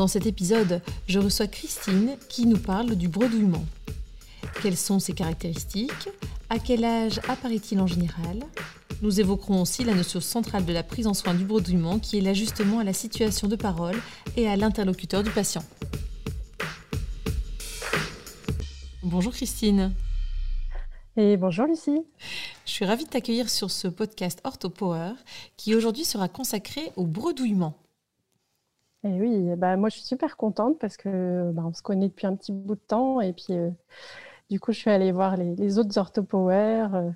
Dans cet épisode, je reçois Christine qui nous parle du bredouillement. Quelles sont ses caractéristiques? À quel âge apparaît-il en général? Nous évoquerons aussi la notion centrale de la prise en soin du bredouillement qui est l'ajustement à la situation de parole et à l'interlocuteur du patient. Bonjour Christine. Et bonjour Lucie. Je suis ravie de t'accueillir sur ce podcast OrthoPower qui aujourd'hui sera consacré au bredouillement. Et oui, bah moi je suis super contente parce que bah, on se connaît depuis un petit bout de temps et puis euh, du coup je suis allée voir les, autres OrthoPower. Euh,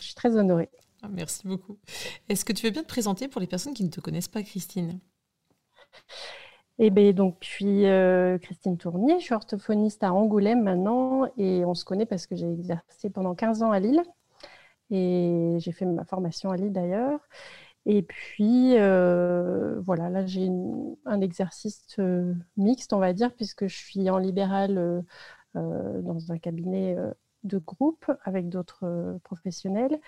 je suis très honorée. Ah, merci beaucoup. Est-ce que tu veux bien te présenter pour les personnes qui ne te connaissent pas, Christine? Eh bien, donc, je suis euh, Christine Tournier, je suis orthophoniste à Angoulême maintenant et on se connaît parce que j'ai exercé pendant 15 ans à Lille et j'ai fait ma formation à Lille d'ailleurs. Et puis, euh, voilà, là, j'ai un exercice euh, mixte, on va dire, puisque je suis en libéral euh, dans un cabinet de groupe avec d'autres professionnels.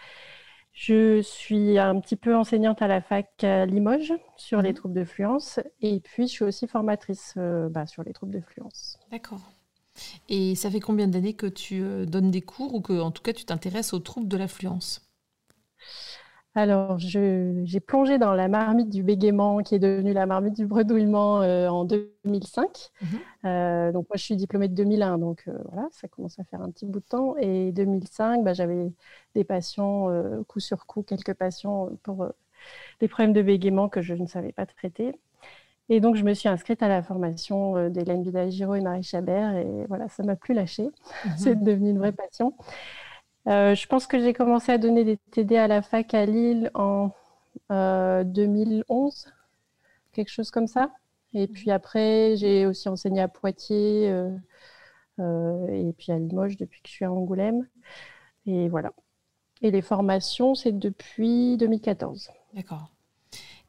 Je suis un petit peu enseignante à la fac à Limoges sur les mmh. troubles de fluence et puis je suis aussi formatrice bah, sur les troubles de fluence. D'accord. Et ça fait combien d'années que tu donnes des cours ou que, en tout cas, tu t'intéresses aux troubles de la fluence? Alors, j'ai plongé dans la marmite du bégaiement, qui est devenue la marmite du bredouillement euh, en 2005. Mhm. Euh, donc, moi, je suis diplômée de 2001, donc euh, voilà, ça commence à faire un petit bout de temps. Et 2005, bah, j'avais des patients, coup sur coup, quelques patients pour des problèmes de bégaiement que je ne savais pas traiter. Et donc, je me suis inscrite à la formation d'Hélène Vidal-Giraud et Marie Chabert, et voilà, ça m'a plus lâché. Mhm. C'est devenu une vraie passion. Euh, je pense que j'ai commencé à donner des TD à la fac à Lille en 2011, euh, quelque chose comme ça. Et puis après, j'ai aussi enseigné à Poitiers euh, et puis à Limoges depuis que je suis à Angoulême. Et voilà. Et les formations, c'est depuis 2014. D'accord.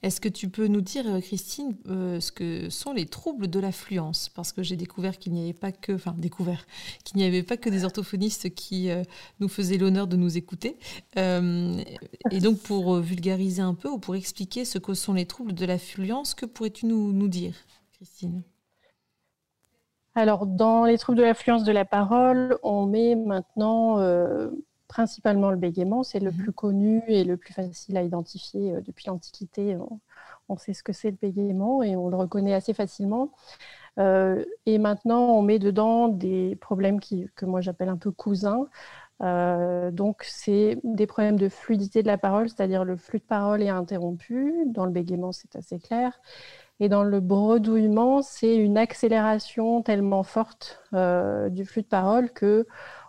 Est-ce que tu peux nous dire, euh, Christine, euh, ce que sont les troubles de l'affluence? Parce que j'ai découvert qu'il n'y avait pas que, enfin découvert qu'il n'y avait pas que des orthophonistes qui euh, nous faisaient l'honneur de nous écouter. et donc, pour vulgariser un peu ou pour expliquer ce que sont les troubles de l'affluence, que pourrais-tu nous dire, Christine? Alors, dans les troubles de l'affluence de la parole, on met maintenant principalement le bégaiement. C'est le mhm. plus connu et le plus facile à identifier euh, depuis l'Antiquité. On, sait ce que c'est le bégaiement et on le reconnaît assez facilement. Euh, et maintenant, on met dedans des problèmes qui, que moi j'appelle un peu cousins. Euh, donc, c'est des problèmes de fluidité de la parole, c'est-à-dire le flux de parole est interrompu. Dans le bégaiement, c'est assez clair. Et dans le bredouillement, c'est une accélération tellement forte du flux de parole que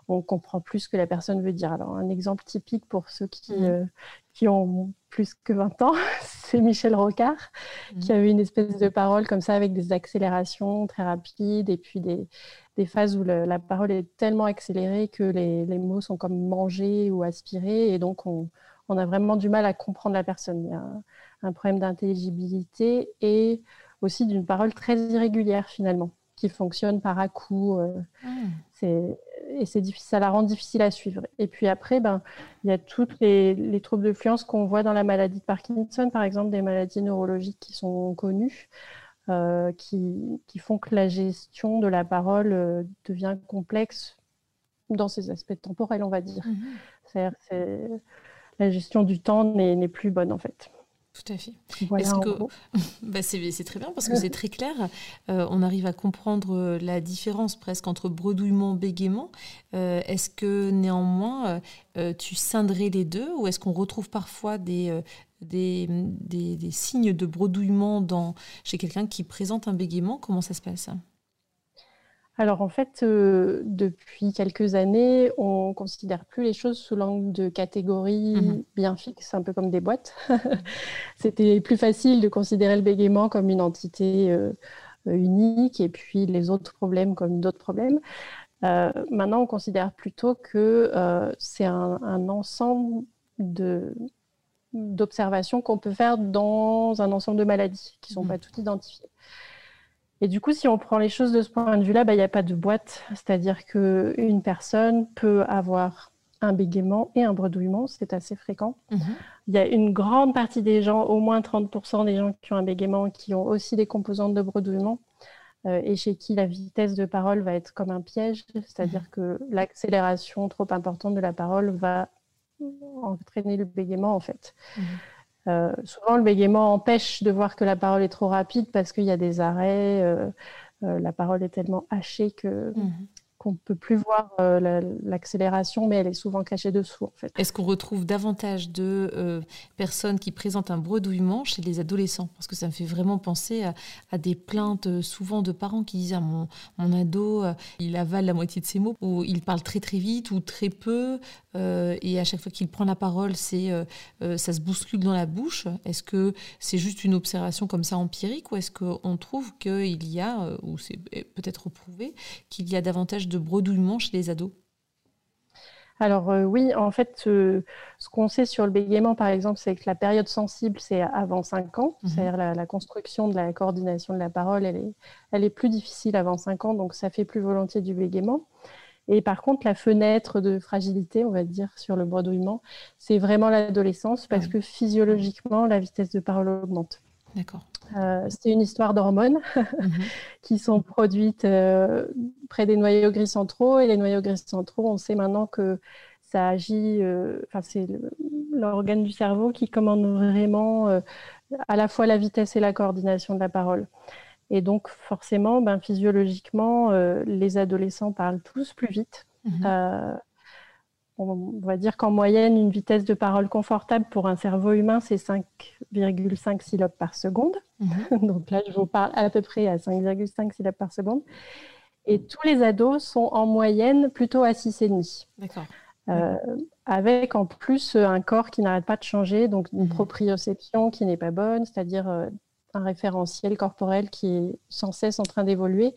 on comprend plus ce que la personne veut dire. Alors, un exemple typique pour ceux qui, mmh. euh, qui ont plus que 20 ans, c'est Michel Rocard, mmh. qui avait une espèce de parole comme ça avec des accélérations très rapides et puis des, des phases où la parole est tellement accélérée que les, les, mots sont comme mangés ou aspirés et donc on, on, a vraiment du mal à comprendre la personne. Il y a un, problème d'intelligibilité et aussi d'une parole très irrégulière finalement qui fonctionne par à-coups. Euh, mmh. C'est et c'est ça la rend difficile à suivre. Et puis après, ben, il y a toutes les, troubles de fluence qu'on voit dans la maladie de Parkinson, par exemple, des maladies neurologiques qui sont connues, euh, qui, font que la gestion de la parole euh, devient complexe dans ses aspects temporels, on va dire. Mm-hmm. C'est, la gestion du temps n'est plus bonne, en fait. Tout à fait. bah c'est très bien parce que c'est très clair. Euh, on arrive à comprendre euh, la différence presque entre bredouillement, bégaiement. Euh, est-ce que néanmoins tu scinderais les deux ou est-ce qu'on retrouve parfois des, des, des, signes de bredouillement dans, chez quelqu'un qui présente un bégaiement? Comment ça se passe? Alors en fait, euh, depuis quelques années, on considère plus les choses sous l'angle de catégories mhm. bien fixes, un peu comme des boîtes. C'était plus facile de considérer le bégaiement comme une entité euh, unique et puis les autres problèmes comme d'autres problèmes. maintenant, on considère plutôt que c'est un, ensemble d'observations qu'on peut faire dans un ensemble de maladies qui ne sont mmh. pas toutes identifiées. Et du coup, si on prend les choses de ce point de vue-là, bah, il n'y a pas de boîte. C'est-à-dire qu'une personne peut avoir un bégaiement et un bredouillement, c'est assez fréquent. Mhm. Il y a une grande partie des gens, au moins 30% des gens qui ont un bégaiement, qui ont aussi des composantes de bredouillement, euh, et chez qui la vitesse de parole va être comme un piège, c'est-à-dire mhm. que l'accélération trop importante de la parole va entraîner le bégaiement en fait. Mhm. Euh, souvent, le bégaiement empêche de voir que la parole est trop rapide parce qu'il y a des arrêts. Euh, la parole est tellement hachée que qu'on peut plus voir euh, l'accélération, mais elle est souvent cachée dessous. Est-ce qu'on retrouve davantage de euh, personnes qui présentent un bredouillement chez les adolescents? Parce que ça me fait vraiment penser à, des plaintes euh, souvent de parents qui disent ah, mon, ado, il avale la moitié de ses mots, ou il parle très très vite ou très peu, et à chaque fois qu'il prend la parole, ça se bouscule dans la bouche. Est-ce que c'est juste une observation comme ça empirique, ou est-ce qu'on trouve qu'il y a, ou c'est peut-être prouvé, qu'il y a davantage de de bredouillement chez les ados alors euh, oui, en fait, ce qu'on sait sur le bégaiement, par exemple, c'est que la période sensible, c'est avant 5 ans, mhm. c'est-à-dire la, construction de la coordination de la parole, elle est, elle est plus difficile avant 5 ans, donc ça fait plus volontiers du bégaiement. Et par contre, la fenêtre de fragilité, on va dire, sur le bredouillement, c'est vraiment l'adolescence, parce que physiologiquement, la vitesse de parole augmente. D'accord. Euh, c'est une histoire d'hormones mhm. qui sont produites euh, près des noyaux gris centraux. Et les noyaux gris centraux, on sait maintenant que ça agit, euh, c'est l'organe du cerveau qui commande vraiment à la fois la vitesse et la coordination de la parole. Et donc, forcément, ben, physiologiquement, les adolescents parlent tous plus vite. Mhm on va dire qu'en moyenne, une vitesse de parole confortable pour un cerveau humain, c'est 5,5 syllabes par seconde. Mhm. Donc là, je vous parle à peu près à 5,5 syllabes par seconde. Et tous les ados sont en moyenne plutôt à 6,5. D'accord. Euh, avec en plus un corps qui n'arrête pas de changer, donc une mhm. proprioception qui n'est pas bonne, c'est-à-dire euh, un référentiel corporel qui est sans cesse en train d'évoluer.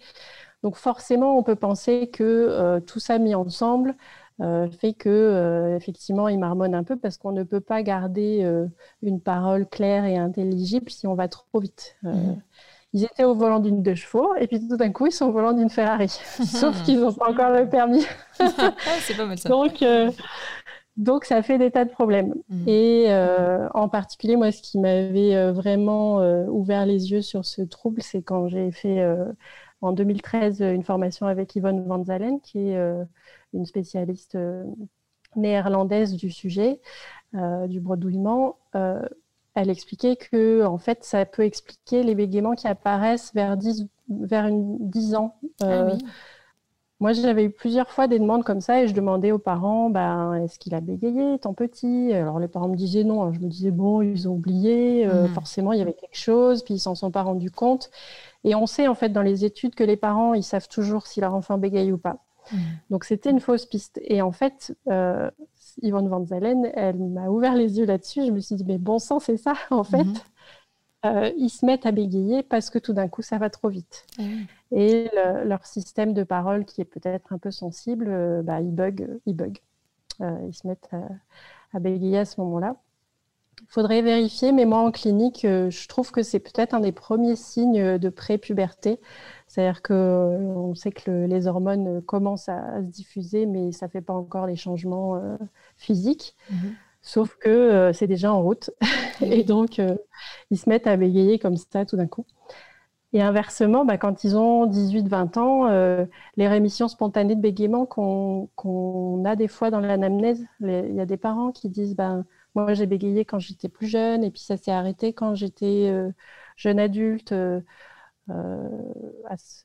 Donc forcément, on peut penser que euh, tout ça mis ensemble euh, fait que euh, effectivement il marmonne un peu parce qu'on ne peut pas garder euh, une parole claire et intelligible si on va trop vite. Mhm. Ils étaient au volant d'une deux chevaux et puis tout d'un coup ils sont au volant d'une Ferrari, sauf qu'ils n'ont pas encore le permis. C'est pas mal ça. Donc donc ça fait des tas de problèmes. Mhm. Et en particulier, moi, ce qui m'avait vraiment ouvert les yeux sur ce trouble, c'est quand j'ai fait en 2013 une formation avec Yvonne Van Zalen, qui est une spécialiste euh, néerlandaise du sujet, euh, du bredouillement, euh, elle expliquait que en fait, ça peut expliquer les bégaiements qui apparaissent vers 10, vers une, 10 ans. Ah moi, j'avais eu plusieurs fois des demandes comme ça et je demandais aux parents ben, est-ce qu'il a bégayé, tant petit? Alors, les parents me disaient non. je me disais bon, ils ont oublié, mmh. forcément, il y avait quelque chose, puis ils s'en sont pas rendus compte. Et on sait en fait dans les études que les parents, ils savent toujours si leur enfant bégaye ou pas. Mm. Donc c'était une fausse piste. Et en fait, euh, Yvonne Van Zalen, elle m'a ouvert les yeux là-dessus. Je me suis dit, mais bon sang, c'est ça, en fait. Mm-hmm. Euh, ils se mettent à bégayer parce que tout d'un coup, ça va trop vite. Mm. Et leur système de parole, qui est peut-être un peu sensible, euh, bah, il bug. Il, bug. ils se mettent à, à bégayer à ce moment-là. Il faudrait vérifier, mais moi en clinique, je trouve que c'est peut-être un des premiers signes de pré-puberté. C'est-à-dire qu'on sait que les hormones commencent à, se diffuser, mais ça ne fait pas encore les changements euh, physiques. Mhm. Sauf que euh, c'est déjà en route. et donc, euh, ils se mettent à bégayer comme ça tout d'un coup. Et inversement, bah, quand ils ont 18-20 ans, les rémissions spontanées de bégaiement qu'on a des fois dans l'anamnèse, il y a des parents qui disent ben, Moi, j'ai bégayé quand j'étais plus jeune, et puis ça s'est arrêté quand j'étais jeune adulte. Euh,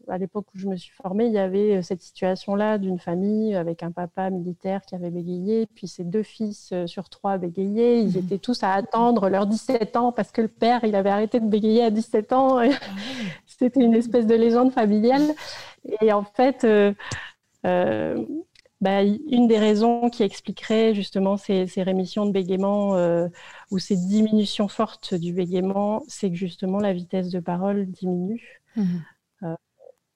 à, l'époque où je me suis formée, il y avait euh, cette situation-là d'une famille avec un papa militaire qui avait bégayé, puis ses deux fils euh, sur trois bégayaient. Ils mmh. étaient tous à attendre leurs 17 ans parce que le père, il avait arrêté de bégayer à 17 ans. Ah c'était une espèce de légende familiale. Et en fait, bah, une des raisons qui expliquerait justement ces, rémissions de bégaiement euh, ou ces diminutions fortes du bégaiement, c'est que justement la vitesse de parole diminue. Mhm.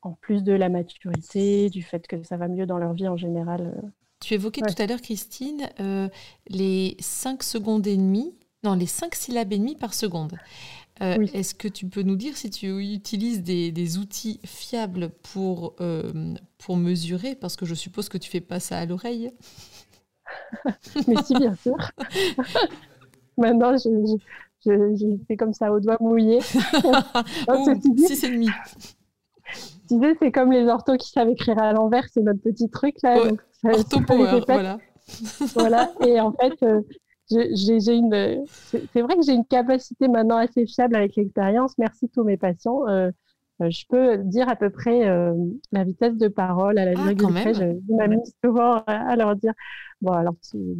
en plus de la maturité, du fait que ça va mieux dans leur vie en général. Tu évoquais tout à l'heure, Christine, les 5 secondes et demie, non, les 5 syllabes et demie par seconde. Est-ce que tu peux nous dire si tu utilises des, outils fiables pour, pour mesurer? Parce que je suppose que tu fais pas ça à l'oreille. Mais si, bien sûr. Maintenant, je, je, fais comme ça au doigt mouillé. si c'est demi. Tu sais, c'est comme les orthos qui savent écrire à l'envers, c'est notre petit truc là. Ortho power, voilà. voilà. Et en fait, euh, j'ai une. C'est vrai que j'ai une capacité maintenant assez fiable avec l'expérience. Merci tous mes patients. Euh, euh, je peux dire à peu près la vitesse de parole à la ah, virgule près. Je, m'amuse souvent à leur dire. Bon, alors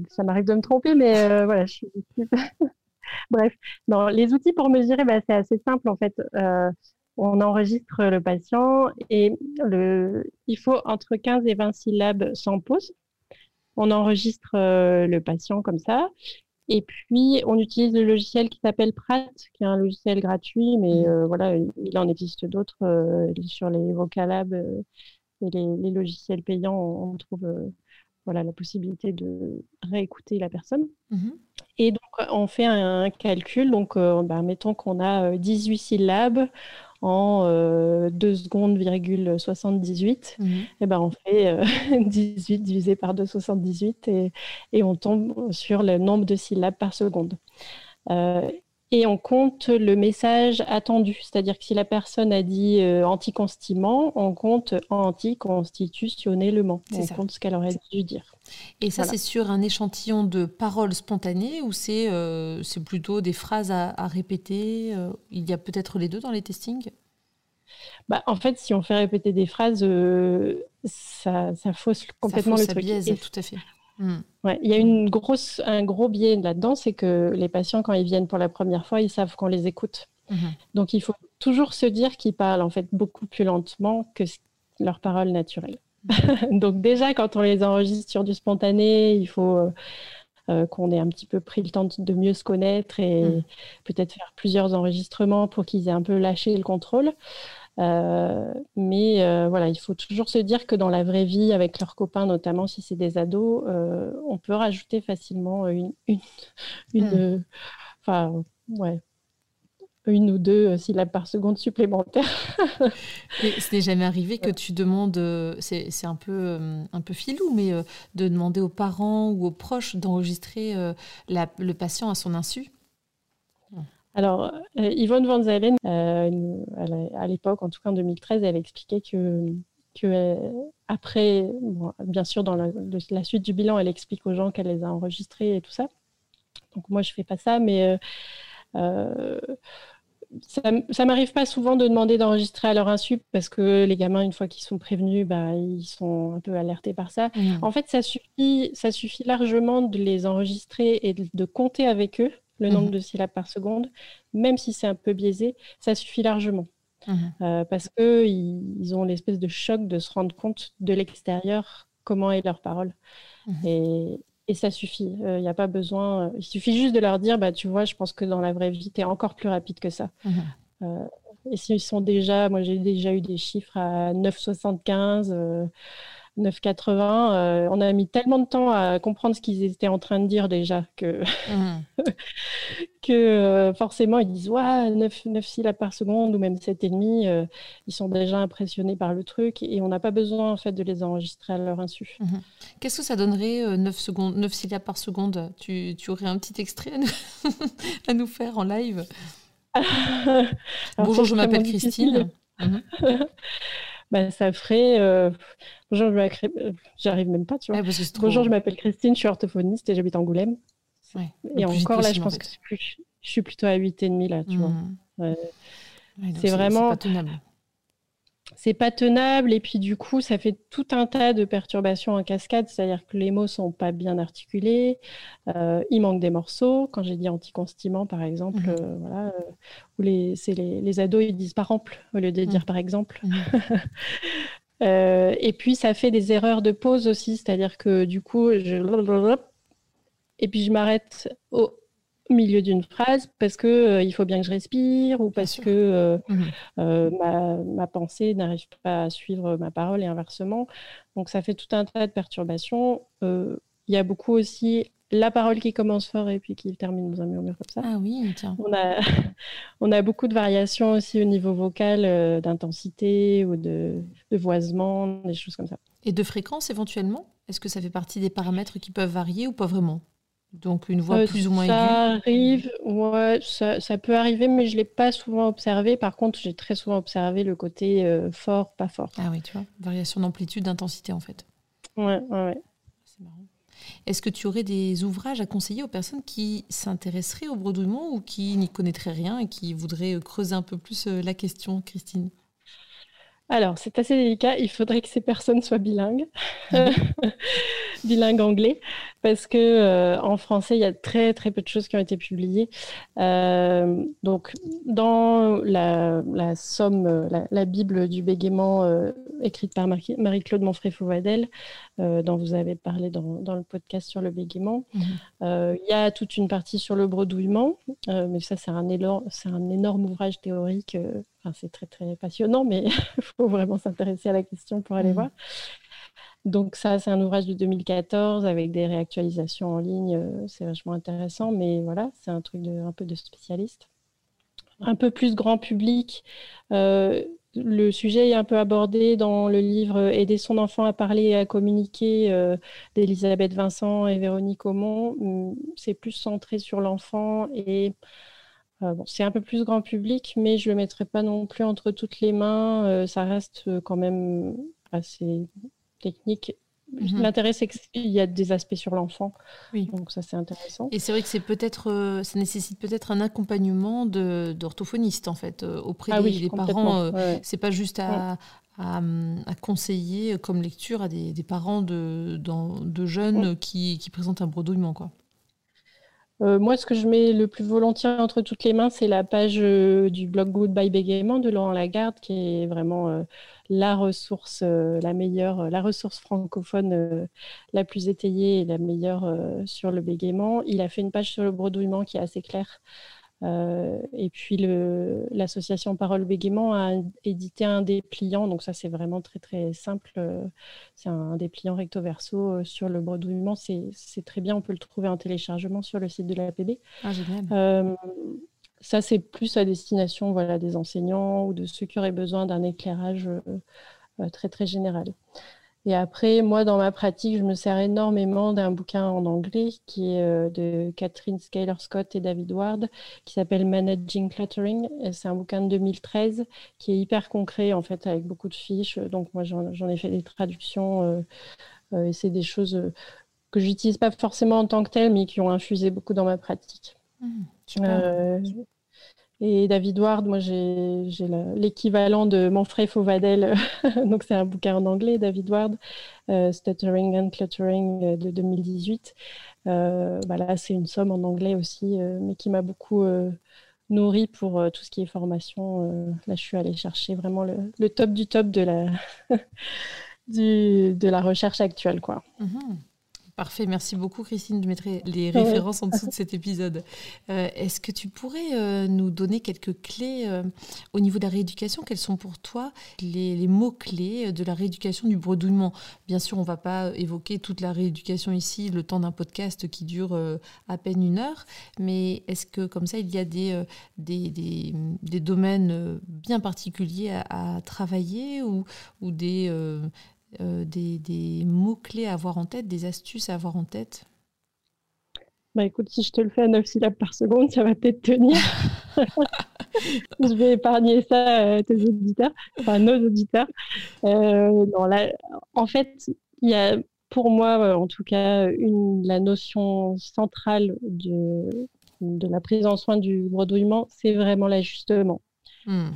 ça m'arrive de me tromper, mais voilà, je suis. Bref, dans les outils pour mesurer, bah, c'est assez simple en fait. Euh, on enregistre le patient et le, il faut entre 15 et 20 syllabes sans pause. On enregistre euh, le patient comme ça. Et puis, on utilise le logiciel qui s'appelle Prat, qui est un logiciel gratuit, mais mmh. euh, voilà, il en existe d'autres sur les Vocalab et les, logiciels payants. On, trouve voilà, la possibilité de réécouter la personne. Mmh et donc, on fait un calcul. Donc, euh, bah, mettons qu'on a 18 euh, syllabes en 2 euh, secondes, 78. Mmh et ben, on fait 18 divisé par 2,78 et, et on tombe sur le nombre de syllabes par seconde et on compte le message attendu. C'est-à-dire que si la personne a dit euh, anticonstiment, on compte anticonstitutionnellement. On compte ce qu'elle aurait dû dire. Et ça, c'est sur un échantillon de paroles spontanées ou c'est euh, plutôt des phrases à, répéter euh, Il y a peut-être les deux dans les testings? Bah, en fait, si on fait répéter des phrases, ça, ça, fausse complètement ça le truc. Biaise, tout à fait. Hmm. Ouais, il y a une grosse, un gros biais là-dedans, c'est que les patients, quand ils viennent pour la première fois, ils savent qu'on les écoute. Mhm. Donc, il faut toujours se dire qu'ils parlent en fait beaucoup plus lentement que leurs paroles naturelles. Mhm. Donc, déjà, quand on les enregistre sur du spontané, il faut euh, euh, qu'on ait un petit peu pris le temps de mieux se connaître et mhm. peut-être faire plusieurs enregistrements pour qu'ils aient un peu lâché le contrôle. Euh, mais euh, voilà, il faut toujours se dire que dans la vraie vie, avec leurs copains, notamment si c'est des ados, euh, on peut rajouter facilement une, une, une enfin, ouais, une ou deux syllabes par seconde supplémentaires. ce n'est jamais arrivé que tu demandes, c'est un peu, un peu filou, mais de demander aux parents ou aux proches d'enregistrer le patient à son insu alors, euh, Yvonne Van Zalen, euh, à l'époque, en tout cas en 2013, elle expliquait que, que euh, après, bien sûr, dans la, suite du bilan, elle explique aux gens qu'elle les a enregistrés et tout ça. Donc moi, je fais pas ça, mais ça, ça m'arrive pas souvent de demander d'enregistrer à leur insu parce que les gamins, une fois qu'ils sont prévenus, bah, ils sont un peu alertés par ça. Mmh. En fait, ça suffit, ça suffit largement de les enregistrer et de compter avec eux le nombre mhm. de syllabes par seconde, même si c'est un peu biaisé, ça suffit largement. Mhm. Euh, parce qu'ils ils ont l'espèce de choc de se rendre compte de l'extérieur comment est leur parole. Mhm. Et, et, ça suffit. Il euh, n'y a pas besoin. Euh, il suffit juste de leur dire bah, Tu vois, je pense que dans la vraie vie, tu es encore plus rapide que ça. et s'ils sont déjà. Moi, j'ai déjà eu des chiffres à 9,75. 9,80, euh, on a mis tellement de temps à comprendre ce qu'ils étaient en train de dire déjà que, mmh. que euh, forcément ils disent ouais, 9, 9 syllabes par seconde ou même 7,5, euh, ils sont déjà impressionnés par le truc et on n'a pas besoin en fait de les enregistrer à leur insu. Mmh. Qu'est-ce que ça donnerait 9, secondes, 9 syllabes par seconde? Tu, tu, aurais un petit extrait à nous, faire en live? Bonjour, je m'appelle Christine. Mmh. Bah, ça ferait. Euh, bonjour, je euh, j'arrive même pas, tu vois. Bonjour, je m'appelle Christine, je suis orthophoniste et j'habite Angoulême. et encore là, je pense que je suis plutôt à 8,5 là, tu vois. Mmh. c'est vraiment. Pas. C'est pas tenable et puis du coup, ça fait tout un tas de perturbations en cascade, c'est-à-dire que les mots sont pas bien articulés, euh, il manque des morceaux. Quand j'ai dit anticonstimant, par exemple, mmh. voilà, où les, les, les, ados ils disent par exemple au lieu de dire mmh. par exemple. Mmh. Euh, et puis ça fait des erreurs de pause aussi, c'est-à-dire que du coup, je... et puis je m'arrête au... milieu d'une phrase parce que euh, il faut bien que je respire ou parce que euh, mmh euh, ma, ma, pensée n'arrive pas à suivre ma parole et inversement. Donc ça fait tout un tas de perturbations. Il y a beaucoup aussi la parole qui commence fort et puis qui termine dans un murmure comme ça. Ah oui, tiens. On a, on a beaucoup de variations aussi au niveau vocal, d'intensité ou de, de voisement, des choses comme ça. Et de fréquence éventuellement? Est-ce que ça fait partie des paramètres qui peuvent varier ou pas vraiment? Donc une voix euh, plus ou moins aiguë. Ça arrive, ouais, ça, peut arriver, mais je ne l'ai pas souvent observé. Par contre, j'ai très souvent observé le côté euh, fort, pas fort. Ah oui, tu vois, variation d'amplitude, d'intensité en fait. Ouais, ouais. C'est marrant. Est-ce que tu aurais des ouvrages à conseiller aux personnes qui s'intéresseraient au bredouillement ou qui n'y connaîtraient rien et qui voudraient creuser un peu plus euh, la question, Christine? Alors, c'est assez délicat. Il faudrait que ces personnes soient bilingues, ah bilingues anglais, parce que euh, en français, il y a très très peu de choses qui ont été publiées. Euh, donc, dans la, somme, la, Bible du bégaiement euh, écrite par Marie-Claude Monfray-Fauvadel, dont vous avez parlé dans, le podcast sur le bégaiement, mhm. il y a toute une partie sur le bredouillement, mais ça, c'est un, un énorme ouvrage théorique c'est très très passionnant, mais il faut vraiment s'intéresser à la question pour aller mmh. voir. Donc ça, c'est un ouvrage de 2014 avec des réactualisations en ligne. Euh, c'est vachement intéressant, mais voilà, c'est un truc de, un peu de spécialiste. Un peu plus grand public. Euh, le sujet est un peu abordé dans le livre Aider son enfant à parler et à communiquer euh, d'Elisabeth Vincent et Véronique Aumont. Hum, c'est plus centré sur l'enfant et euh, c'est un peu plus grand public, mais je ne le mettrai pas non plus entre toutes les mains. Euh, ça reste euh, quand même assez technique. Mhm. L'intérêt, c'est qu'il y a des aspects sur l'enfant. Oui. Donc ça, c'est intéressant. Et c'est vrai que c'est peut-être, ça nécessite peut-être un accompagnement d'orthophoniste, en fait, auprès ah des, parents. C'est pas juste à, à, conseiller comme lecture à des, parents de, de jeunes qui, qui, présentent un bredouillement, quoi. Euh, moi, ce que je mets le plus volontiers entre toutes les mains, c'est la page euh, du blog Goodbye Bégaiement de Laurent Lagarde, qui est vraiment euh, la ressource, la meilleure, la ressource francophone la plus étayée et la meilleure sur le bégaiement. Il a fait une page sur le bredouillement qui est assez claire. Euh, et puis l'association Parole Bégaiement a édité un dépliant, donc ça c'est vraiment très très simple. C'est un dépliant recto verso euh, sur le bredouillement, c'est très bien, on peut le trouver en téléchargement sur le site de l'APB. Ah, euh, ça c'est plus à destination voilà, des enseignants ou de ceux qui auraient besoin d'un éclairage très très général. Et après, moi, dans ma pratique, je me sers énormément d'un bouquin en anglais qui est euh, de Catherine Skyler Scott et David Ward, qui s'appelle Managing Cluttering. C'est un bouquin de 2013 qui est hyper concret, en fait, avec beaucoup de fiches. Donc, moi, j'en ai fait des traductions euh, euh, et c'est des choses que j'utilise pas forcément en tant que telles, mais qui ont infusé beaucoup dans ma pratique. Mmh, et David Ward, moi j'ai l'équivalent de Manfred Fauvadel, donc c'est un bouquin en anglais, David Ward, euh, Stuttering and Cluttering euh, de 2018. Euh, bah là, c'est une somme en anglais aussi, mais qui m'a beaucoup nourri pour tout ce qui est formation. là, je suis allée chercher vraiment le, top du top de la, recherche actuelle. Quoi. Mm-hmm. Parfait, merci beaucoup Christine. Je mettrai les références en dessous de cet épisode. Euh, est-ce que tu pourrais euh, nous donner quelques clés euh, au niveau de la rééducation? Quels sont pour toi les, mots-clés de la rééducation du bredouillement? Bien sûr, on ne va pas évoquer toute la rééducation ici, le temps d'un podcast qui dure à peine une heure, mais est-ce que comme ça, il y a des, des, domaines bien particuliers à, travailler ou, ou des euh, des, mots-clés à avoir en tête, des astuces à avoir en tête bah écoute, si je te le fais à 9 syllabes par seconde, ça va peut-être tenir. je vais épargner ça à tes auditeurs, enfin nos auditeurs. Euh, en fait, il y a pour moi, euh, en tout cas, une, la notion centrale de, de la prise en soin du bredouillement, c'est vraiment l'ajustement. Hmm.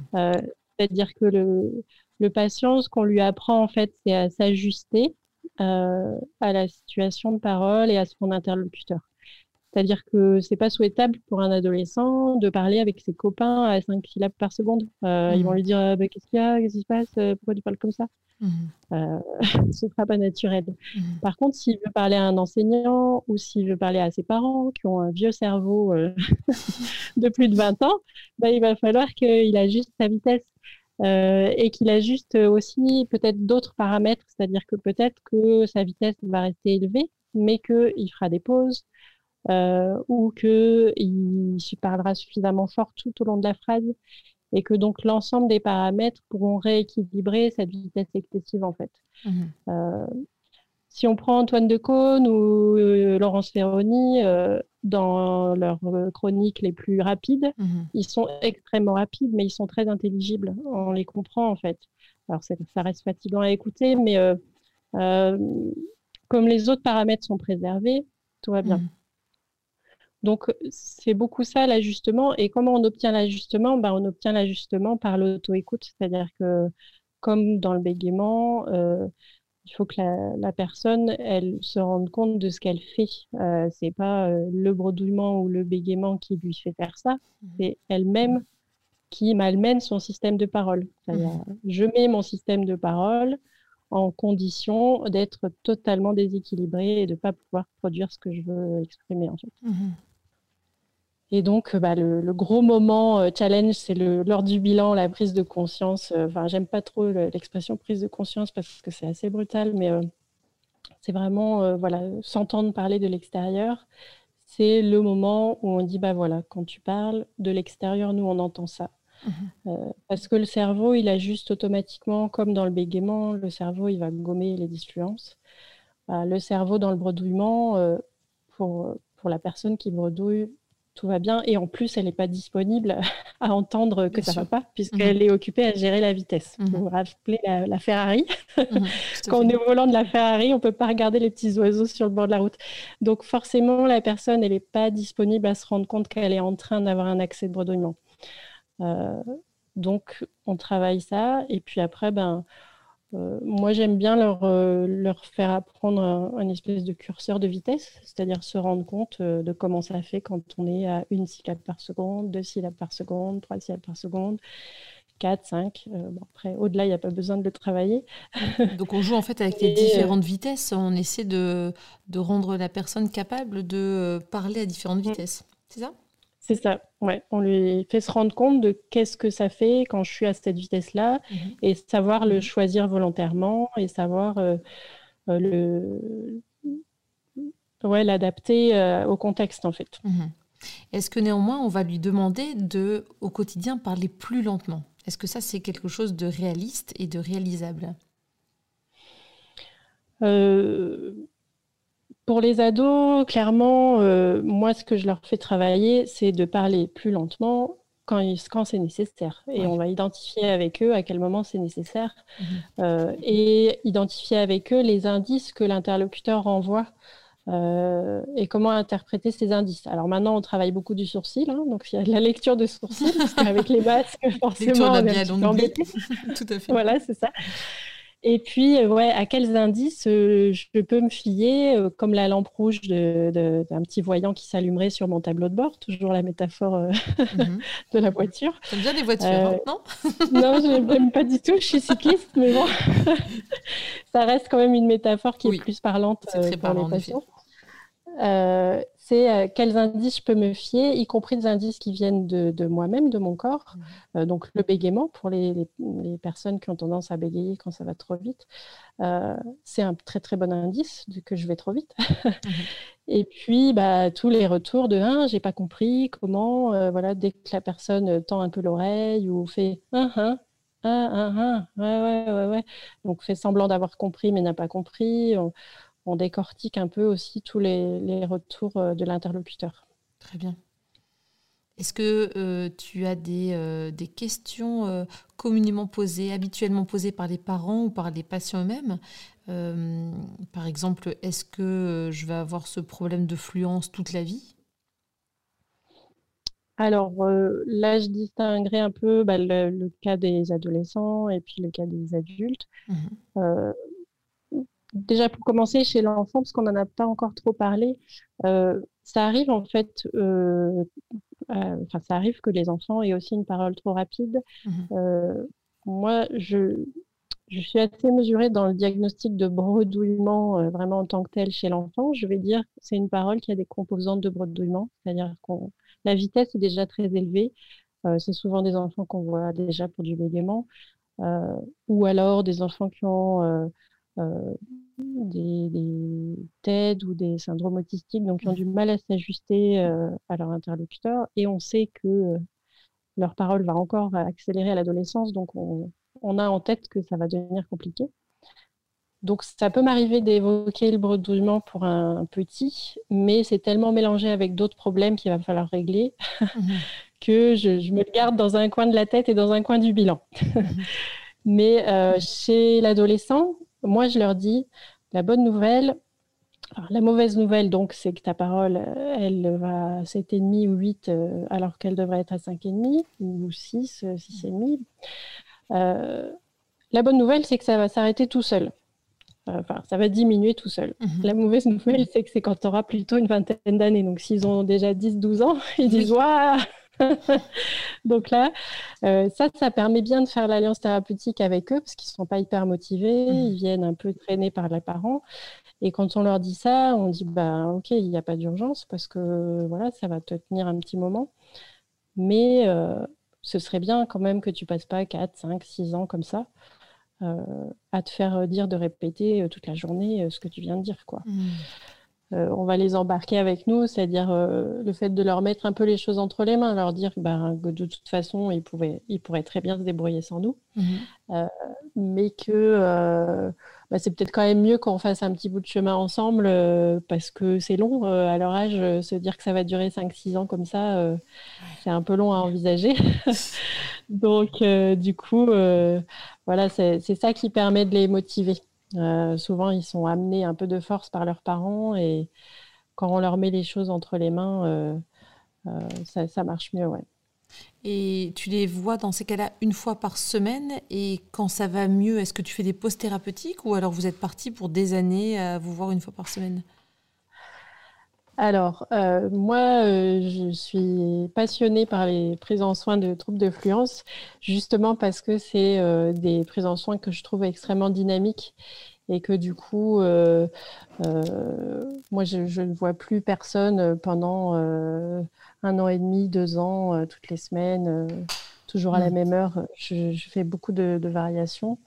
C'est-à-dire que le, le patient, ce qu'on lui apprend, en fait, c'est à s'ajuster euh, à la situation de parole et à son interlocuteur. C'est-à-dire que c'est pas souhaitable pour un adolescent de parler avec ses copains à 5 syllabes par seconde. Euh, ils vont mmh. lui dire ah, bah, Qu'est-ce qu'il y a? Qu'est-ce qui se passe? Pourquoi tu parles comme ça? Mmh. euh, Ce ne sera pas naturel. Mmh. Par contre, s'il veut parler à un enseignant ou s'il veut parler à ses parents qui ont un vieux cerveau euh, de plus de 20 ans, bah, il va falloir qu'il ajuste sa vitesse. Et qu'il ajuste aussi peut-être d'autres paramètres, c'est-à-dire que peut-être que sa vitesse va rester élevée, mais qu'il fera des pauses, euh, ou qu'il parlera suffisamment fort tout au long de la phrase et que donc l'ensemble des paramètres pourront rééquilibrer cette vitesse excessive en fait. Mmh euh, si on prend Antoine Decaune ou euh, Laurence Ferroni, dans leurs chroniques les plus rapides, mmh ils sont extrêmement rapides, mais ils sont très intelligibles. On les comprend en fait. Alors ça, ça reste fatigant à écouter, mais comme les autres paramètres sont préservés, tout va bien. Mmh donc, c'est beaucoup ça l'ajustement. Et comment on obtient l'ajustement? Ben, On obtient l'ajustement par l'auto-écoute. C'est-à-dire que, comme dans le bégaiement, euh, il faut que la, personne, elle se rende compte de ce qu'elle fait. Euh, c'est pas euh, le bredouillement ou le bégaiement qui lui fait faire ça. Mmh. C'est elle-même qui malmène son système de parole. Mmh. Je mets mon système de parole en condition d'être totalement déséquilibré et de ne pas pouvoir produire ce que je veux exprimer en fait. Mmh. Et donc, bah, le, gros moment euh, challenge, c'est lors du bilan, la prise de conscience. Euh, enfin, j'aime pas trop l'expression prise de conscience parce que c'est assez brutal, mais euh, c'est vraiment, voilà, s'entendre parler de l'extérieur. C'est le moment où on dit, bah voilà, quand tu parles de l'extérieur, nous, on entend ça. Mmh parce que le cerveau, il ajuste automatiquement, comme dans le bégaiement, le cerveau, il va gommer les disfluences. Bah, le cerveau, dans le bredouillement, pour, pour la personne qui bredouille, tout va bien. Et en plus, elle n'est pas disponible à entendre que ça ne va pas, puisqu'elle mhm. est occupée à gérer la vitesse. Vous vous rappelez la, Ferrari? Mhm, Quand on est au volant de la Ferrari, on ne peut pas regarder les petits oiseaux sur le bord de la route. Donc forcément, la personne, elle n'est pas disponible à se rendre compte qu'elle est en train d'avoir un accès de bredouillement. Euh, donc, on travaille ça. Et puis après, ben, euh, moi, j'aime bien leur, euh, leur faire apprendre un, espèce de curseur de vitesse, c'est-à-dire se rendre compte euh, de comment ça fait quand on est à une syllabe par seconde, deux syllabes par seconde, trois syllabes par seconde, quatre, cinq. après, au-delà, il n'y a pas besoin de le travailler. Donc, on joue en fait avec les différentes vitesses. On essaie de, de, rendre la personne capable de parler à différentes mm. vitesses. C'est ça? C'est ça, ouais. On lui fait se rendre compte de qu'est-ce que ça fait quand je suis à cette vitesse-là mhm. et savoir le mhm. choisir volontairement et savoir euh, euh, le ouais, l'adapter euh, au contexte en fait. Mhm. Est-ce que néanmoins on va lui demander de au quotidien parler plus lentement? Est-ce que ça c'est quelque chose de réaliste et de réalisable? Pour les ados, clairement, euh, moi, ce que je leur fais travailler, c'est de parler plus lentement quand, quand c'est nécessaire. Et on va identifier avec eux à quel moment c'est nécessaire mhm. euh, et identifier avec eux les indices que l'interlocuteur renvoie. Euh, et comment interpréter ces indices. Alors maintenant, on travaille beaucoup du sourcil, hein, donc il y a de la lecture de sourcil, parce qu'avec les masques, forcément, on est Tout à fait. Voilà, c'est ça. Et puis, euh, ouais, à quels indices euh, je peux me fier, euh, comme la lampe rouge d'un petit voyant qui s'allumerait sur mon tableau de bord, toujours la métaphore mhm. de la voiture. J'aime bien les voitures, hein, non? Non, je n'aime pas du tout, je suis cycliste, mais bon, ça reste quand même une métaphore qui est plus parlante très pour parlant, les patients. C'est quels indices je peux me fier, y compris des indices qui viennent de, moi-même, de mon corps. Mhm. donc le bégaiement pour les, personnes qui ont tendance à bégayer quand ça va trop vite, c'est un très très bon indice que je vais trop vite. Mhm. Et puis bah, tous les retours de un, j'ai pas compris comment, voilà, dès que la personne tend un peu l'oreille ou fait un, un, un, un, ouais, ouais, ouais, ouais. Donc fait semblant d'avoir compris mais n'a pas compris on décortique un peu aussi tous les, retours euh, de l'interlocuteur. Très bien. Est-ce que euh, tu as des, euh, questions communément posées, habituellement posées par les parents ou par les patients eux-mêmes? Par exemple, est-ce que je vais avoir ce problème de fluence toute la vie? Alors là, je distinguerai un peu bah, le, cas des adolescents et puis le cas des adultes. Mmh déjà pour commencer chez l'enfant, parce qu'on n'en a pas encore trop parlé, ça arrive en fait, enfin ça arrive que les enfants aient aussi une parole trop rapide. Mmh moi, je, je suis assez mesurée dans le diagnostic de bredouillement vraiment en tant que tel chez l'enfant. Je vais dire que c'est une parole qui a des composantes de bredouillement, c'est-à-dire que la vitesse est déjà très élevée. c'est souvent des enfants qu'on voit déjà pour du bégaiement. Euh, ou alors des enfants qui ont euh, euh, des, des, TED ou des syndromes autistiques, donc qui ont du mal à s'ajuster à leur interlocuteur. Et on sait que leur parole va encore accélérer à l'adolescence, donc on, a en tête que ça va devenir compliqué. Donc ça peut m'arriver d'évoquer le bredouillement pour un petit, mais c'est tellement mélangé avec d'autres problèmes qu'il va falloir régler mmh que je, me le garde dans un coin de la tête et dans un coin du bilan. Mais euh, chez l'adolescent, moi, je leur dis, la bonne nouvelle, la mauvaise nouvelle, donc, c'est que ta parole, euh, elle va à 7,5 ou 8 euh, alors qu'elle devrait être à 5,5 ou 6, 6,5. Euh, la bonne nouvelle, c'est que ça va s'arrêter tout seul. Enfin, ça va diminuer tout seul. Mhm. La mauvaise nouvelle, c'est que c'est quand tu auras plutôt une vingtaine d'années. Donc, s'ils ont déjà 10-12 ans, ils disent Waouh Donc là, euh, ça, ça permet bien de faire l'alliance thérapeutique avec eux parce qu'ils ne sont pas hyper motivés, mmh. ils viennent un peu traînés par les parents. Et quand on leur dit ça, on dit bah ok, il n'y a pas d'urgence parce que voilà, ça va te tenir un petit moment. Mais euh, ce serait bien quand même que tu passes pas 4, 5, 6 ans comme ça. Euh, à te faire dire de répéter toute la journée ce que tu viens de dire quoi. Mmh. Euh, on va les embarquer avec nous, c'est-à-dire euh, le fait de leur mettre un peu les choses entre les mains, leur dire que de toute façon, ils, ils pourraient très bien se débrouiller sans nous, mhm. euh, mais que bah, c'est peut-être quand même mieux qu'on fasse un petit bout de chemin ensemble parce que c'est long à leur âge, se dire que ça va durer 5-6 ans comme ça, c'est un peu long à envisager. Donc, du coup, voilà, c'est ça qui permet de les motiver. Euh, souvent, ils sont amenés un peu de force par leurs parents et quand on leur met les choses entre les mains, euh, euh, ça, marche mieux. Et tu les vois dans ces cas-là une fois par semaine et quand ça va mieux, est-ce que tu fais des pauses thérapeutiques ou alors vous êtes parti pour des années à vous voir une fois par semaine? Alors, moi, je suis passionnée par les prises en soins de troubles de fluence, justement parce que c'est des prises en soins que je trouve extrêmement dynamiques et que du coup, moi, je, ne vois plus personne pendant un an et demi, deux ans, toutes les semaines, toujours à la mmh. même heure. Je, fais beaucoup de variations.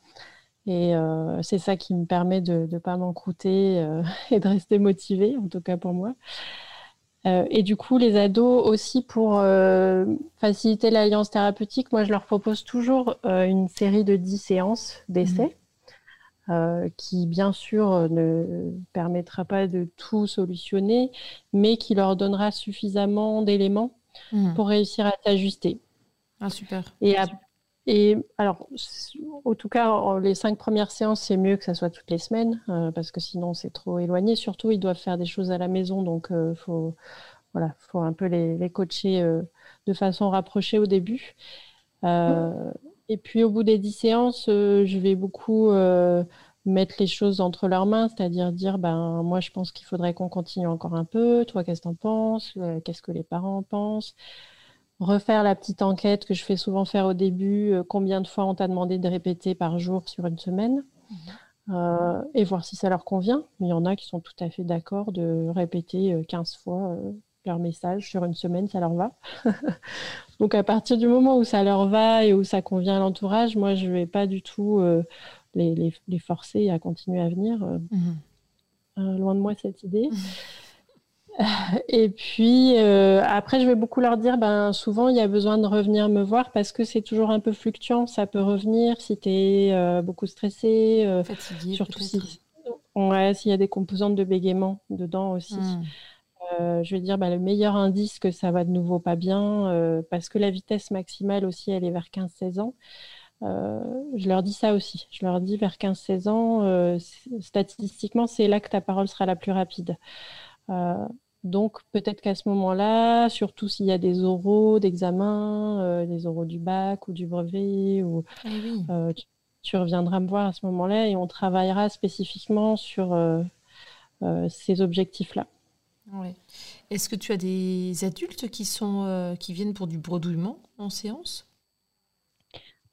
Et euh, c'est ça qui me permet de ne pas m'encrouter euh, et de rester motivée, en tout cas pour moi. Euh, et du coup, les ados aussi, pour faciliter l'alliance thérapeutique, moi, je leur propose toujours une série de 10 séances d'essai. Mmh. qui bien sûr ne permettra pas de tout solutionner, mais qui leur donnera suffisamment d'éléments mmh. pour réussir à s'ajuster. Ah, super. Et, et alors, en tout cas, les cinq premières séances, c'est mieux que ça soit toutes les semaines, euh, parce que sinon c'est trop éloigné. Surtout, ils doivent faire des choses à la maison, donc il euh, faut, voilà, faut un peu les, coacher euh, de façon rapprochée au début. Et puis, au bout des dix séances, je vais beaucoup mettre les choses entre leurs mains, c'est-à-dire dire, ben moi, je pense qu'il faudrait qu'on continue encore un peu. Toi, qu'est-ce que tu en penses Qu'est-ce que les parents pensent? Refaire la petite enquête que je fais souvent faire au début, euh, combien de fois on t'a demandé de répéter par jour sur une semaine, mhm. euh, et voir si ça leur convient. Il y en a qui sont tout à fait d'accord de répéter 15 euh, fois leur message sur une semaine, ça leur va. Donc à partir du moment où ça leur va et où ça convient à l'entourage, moi je ne vais pas du tout les, forcer à continuer à venir. Mhm. loin de moi cette idée. Mhm. Et puis euh, après, je vais beaucoup leur dire, ben souvent il y a besoin de revenir me voir parce que c'est toujours un peu fluctuant. Ça peut revenir si tu es euh, beaucoup stressé, euh, fatigué, surtout si ouais, s'il y a des composantes de bégaiement dedans aussi. Hmm. je vais dire ben, le meilleur indice que ça va de nouveau pas bien parce que la vitesse maximale aussi elle est vers 15-16 ans. je leur dis ça aussi. Je leur dis vers 15-16 ans, statistiquement, c'est là que ta parole sera la plus rapide. Donc peut-être qu'à ce moment-là, surtout s'il y a des oraux d'examen, euh, des oraux du bac ou du brevet, ou, ah euh, tu reviendras me voir à ce moment-là et on travaillera spécifiquement sur ces objectifs-là. Est-ce que tu as des adultes qui, sont, qui viennent pour du bredouillement en séance?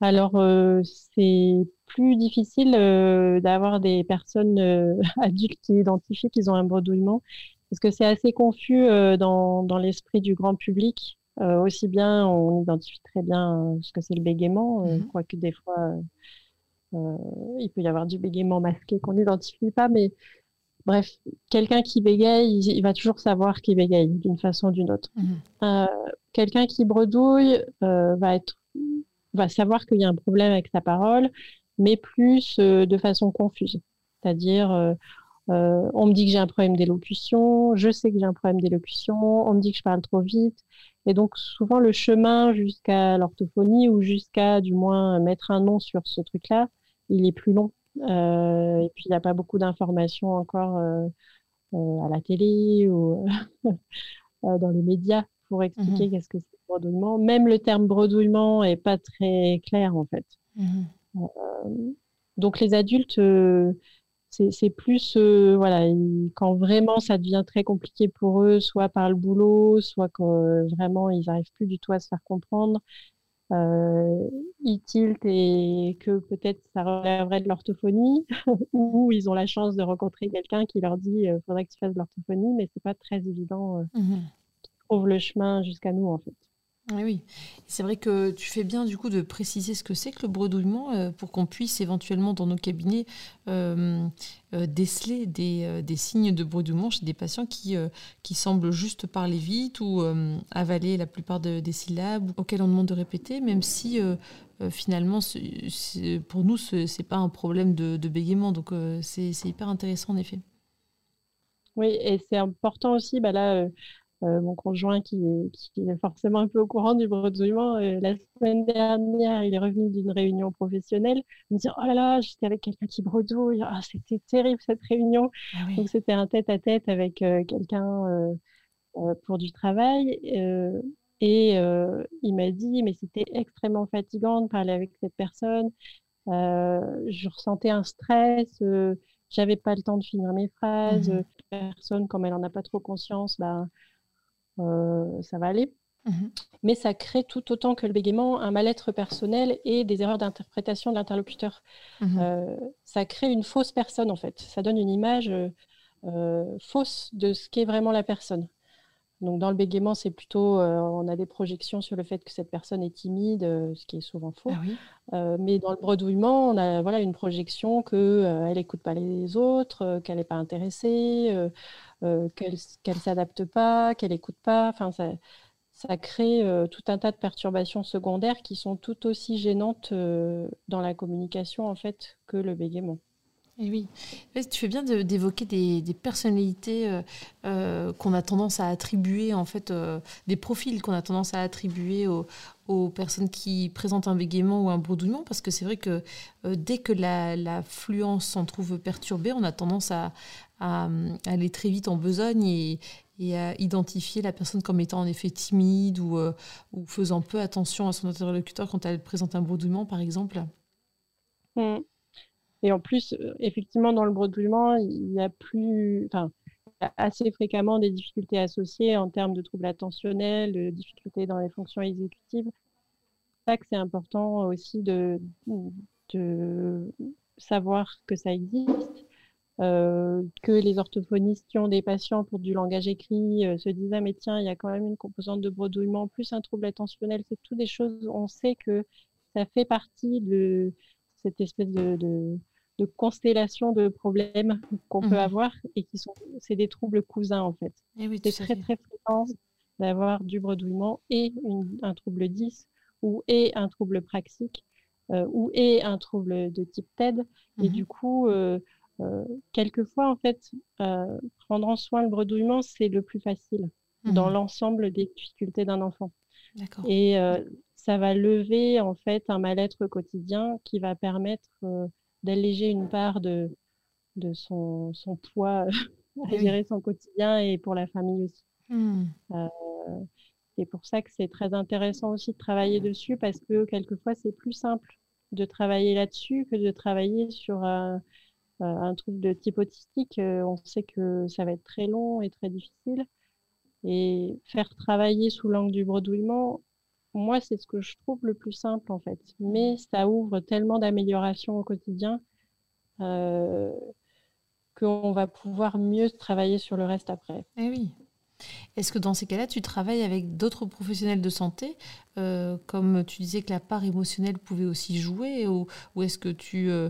Alors, euh, c'est plus difficile euh, d'avoir des personnes euh, adultes qui identifient qu'ils ont un bredouillement, parce que c'est assez confus dans, dans l'esprit du grand public. aussi bien, on identifie très bien ce que c'est le bégaiement, mmh quoique des fois, il peut y avoir du bégaiement masqué qu'on n'identifie pas, mais bref, quelqu'un qui bégaye, il, va toujours savoir qu'il bégaye d'une façon ou d'une autre. Mmh quelqu'un qui bredouille va être va savoir qu'il y a un problème avec sa parole, mais plus euh, de façon confuse. C'est-à-dire, euh, euh, on me dit que j'ai un problème d'élocution, je sais que j'ai un problème d'élocution, on me dit que je parle trop vite. Et donc, souvent, le chemin jusqu'à l'orthophonie ou jusqu'à, du moins, mettre un nom sur ce truc-là, il est plus long. et puis, il n'y a pas beaucoup d'informations encore à la télé ou dans les médias pour expliquer mmh qu'est-ce que c'est le bredouillement. Même le terme bredouillement est pas très clair en fait. Mmh euh, donc les adultes, euh, c'est plus euh, voilà quand vraiment ça devient très compliqué pour eux, soit par le boulot, soit quand vraiment ils n'arrivent plus du tout à se faire comprendre. ils tiltent et que peut-être ça relèverait de l'orthophonie, ou ils ont la chance de rencontrer quelqu'un qui leur dit il faudrait que tu fasses de l'orthophonie, mais c'est pas très évident mmh le chemin jusqu'à nous, en fait. Oui, c'est vrai que tu fais bien du coup de préciser ce que c'est que le bredouillement euh, pour qu'on puisse éventuellement dans nos cabinets euh, euh, déceler des, des, signes de bredouillement chez des patients qui, qui semblent juste parler vite ou avaler la plupart des syllabes auxquelles on demande de répéter, même si finalement pour nous ce n'est pas un problème de, de bégaiement. Donc c'est hyper intéressant en effet. Oui, et c'est important aussi, bah là, euh, mon conjoint qui, est forcément un peu au courant du bredouillement, euh, la semaine dernière, il est revenu d'une réunion professionnelle. Il me dit Oh là là, j'étais avec quelqu'un qui bredouille. Ah, c'était terrible cette réunion. Ah Donc, c'était un tête-à-tête avec euh, quelqu'un pour du travail. et il m'a dit Mais c'était extrêmement fatigant de parler avec cette personne. je ressentais un stress. j'avais pas le temps de finir mes phrases. Mmh personne, comme elle en a pas trop conscience, bah, ça va aller. Mhm. Mais ça crée tout autant que le bégaiement un mal-être personnel et des erreurs d'interprétation de l'interlocuteur. Mhm. Euh, ça crée une fausse personne en fait. Ça donne une image euh, fausse de ce qu'est vraiment la personne. Donc dans le bégaiement, c'est plutôt, on a des projections sur le fait que cette personne est timide, ce qui est souvent faux. Ah mais dans le bredouillement, on a voilà une projection que elle écoute pas les autres, qu'elle n'est pas intéressée, euh, qu'elle ne s'adapte pas, qu'elle n'écoute pas. Enfin, ça, crée euh, tout un tas de perturbations secondaires qui sont tout aussi gênantes euh, dans la communication en fait que le bégaiement. Et oui, tu fais bien d'évoquer des, personnalités qu'on a tendance à attribuer, en fait, des profils qu'on a tendance à attribuer aux, personnes qui présentent un bégaiement ou un bredouillement, parce que c'est vrai que dès que la, fluence s'en trouve perturbée, on a tendance à, aller très vite en besogne et, à identifier la personne comme étant en effet timide ou, euh, faisant peu attention à son interlocuteur quand elle présente un bredouillement, par exemple mmh. Et en plus, euh, effectivement, dans le bredouillement, il y a plus, enfin, assez fréquemment des difficultés associées en termes de troubles attentionnels, de difficultés dans les fonctions exécutives. C'est ça que c'est important aussi de, savoir que ça existe euh, que les orthophonistes qui ont des patients pour du langage écrit euh, se disent ah, mais tiens il y a quand même une composante de bredouillement plus un trouble attentionnel c'est tout des choses on sait que ça fait partie de cette espèce de, constellation de problèmes qu'on peut mmh avoir et qui sont c'est des troubles cousins en fait. Eh c'est très très fréquent d'avoir du bredouillement et un trouble 10 ou et un trouble praxique euh, ou et un trouble de type TED. Et mmh du coup euh, quelquefois, en fait, euh, prendre en soin le bredouillement, c'est le plus facile dans mhm. l'ensemble des difficultés d'un enfant. Et euh, ça va lever, en fait, un mal-être quotidien qui va permettre d'alléger une part de, de son, son poids à gérer son quotidien et pour la famille aussi. Hmm. c'est pour ça que c'est très intéressant aussi de travailler dessus parce que quelquefois c'est plus simple de travailler là-dessus que de travailler sur un, un truc de type autistique. on sait que ça va être très long et très difficile. Et faire travailler sous l'angle du bredouillement, moi, c'est ce que je trouve le plus simple, en fait. Mais ça ouvre tellement d'améliorations au quotidien euh, qu'on va pouvoir mieux travailler sur le reste après. Eh oui. Est-ce que dans ces cas-là, tu travailles avec d'autres professionnels de santé, euh, comme tu disais que la part émotionnelle pouvait aussi jouer, ou, est-ce que tu, euh,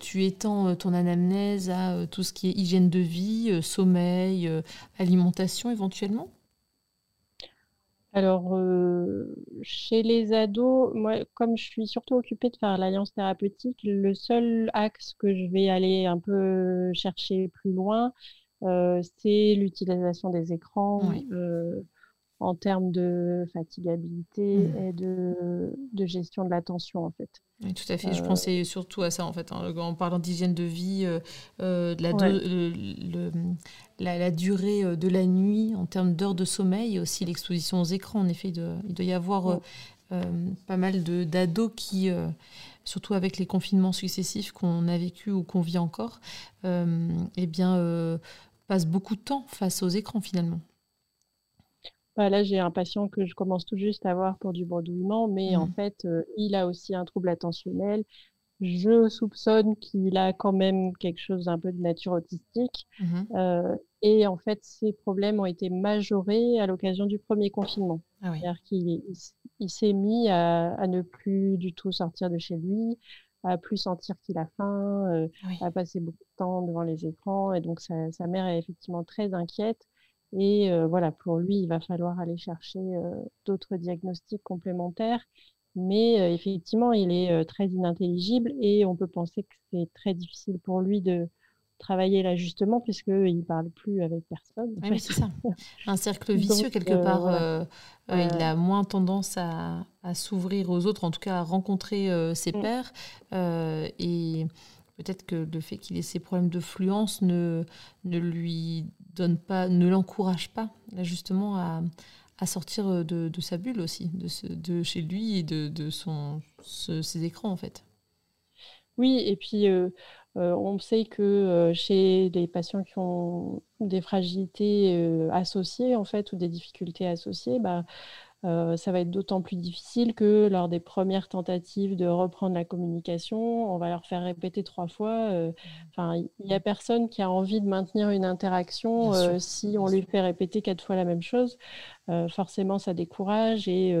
tu étends ton anamnèse à tout ce qui est hygiène de vie, sommeil, alimentation éventuellement? Alors, chez les ados, moi, comme je suis surtout occupée de faire l'alliance thérapeutique, le seul axe que je vais aller un peu chercher plus loin, c'est l'utilisation des écrans en termes de fatigabilité mmh. et de, de gestion de l'attention, en fait. Oui, tout à fait. Je euh, pensais surtout à ça, en fait. Hein. En parlant d'hygiène de vie, euh, euh, de la, la, durée de la nuit en termes d'heures de sommeil et aussi l'exposition aux écrans. En effet, il doit y avoir pas mal d'ados qui, surtout avec les confinements successifs qu'on a vécu ou qu'on vit encore, eh bien, passent beaucoup de temps face aux écrans finalement. Bah, là, j'ai un patient que je commence tout juste à voir pour du bredouillement, mais en mmh. fait, euh, il a aussi un trouble attentionnel. Je soupçonne qu'il a quand même quelque chose d'un peu de nature autistique. Mmh euh, et en fait, ces problèmes ont été majorés à l'occasion du premier confinement. Ah C'est-à-dire qu'il il, s'est mis à, ne plus du tout sortir de chez lui, à plus sentir qu'il a faim, euh, à passer beaucoup de temps devant les écrans. Et donc, sa, sa mère est effectivement très inquiète. Et euh, voilà, pour lui, il va falloir aller chercher euh, d'autres diagnostics complémentaires. Mais euh, effectivement, il est très inintelligible et on peut penser que c'est très difficile pour lui de travailler l'ajustement puisqu'il ne parle plus avec personne. Oui, c'est ça. Un cercle vicieux quelque part. il a moins tendance à, s'ouvrir aux autres, en tout cas à rencontrer ses mmh. pairs. et peut-être que le fait qu'il ait ces problèmes de fluence ne, ne lui ne l'encourage pas justement à, sortir de, de, sa bulle aussi, de, chez lui et de, ses écrans en fait. Oui, et puis euh, euh, on sait que euh, chez les patients qui ont des fragilités associées en fait ou des difficultés associées, bah, euh, ça va être d'autant plus difficile que lors des premières tentatives de reprendre la communication, on va leur faire répéter trois fois. Euh, enfin, il n'y a personne qui a envie de maintenir une interaction euh, si on lui fait répéter quatre fois la même chose. forcément, ça décourage et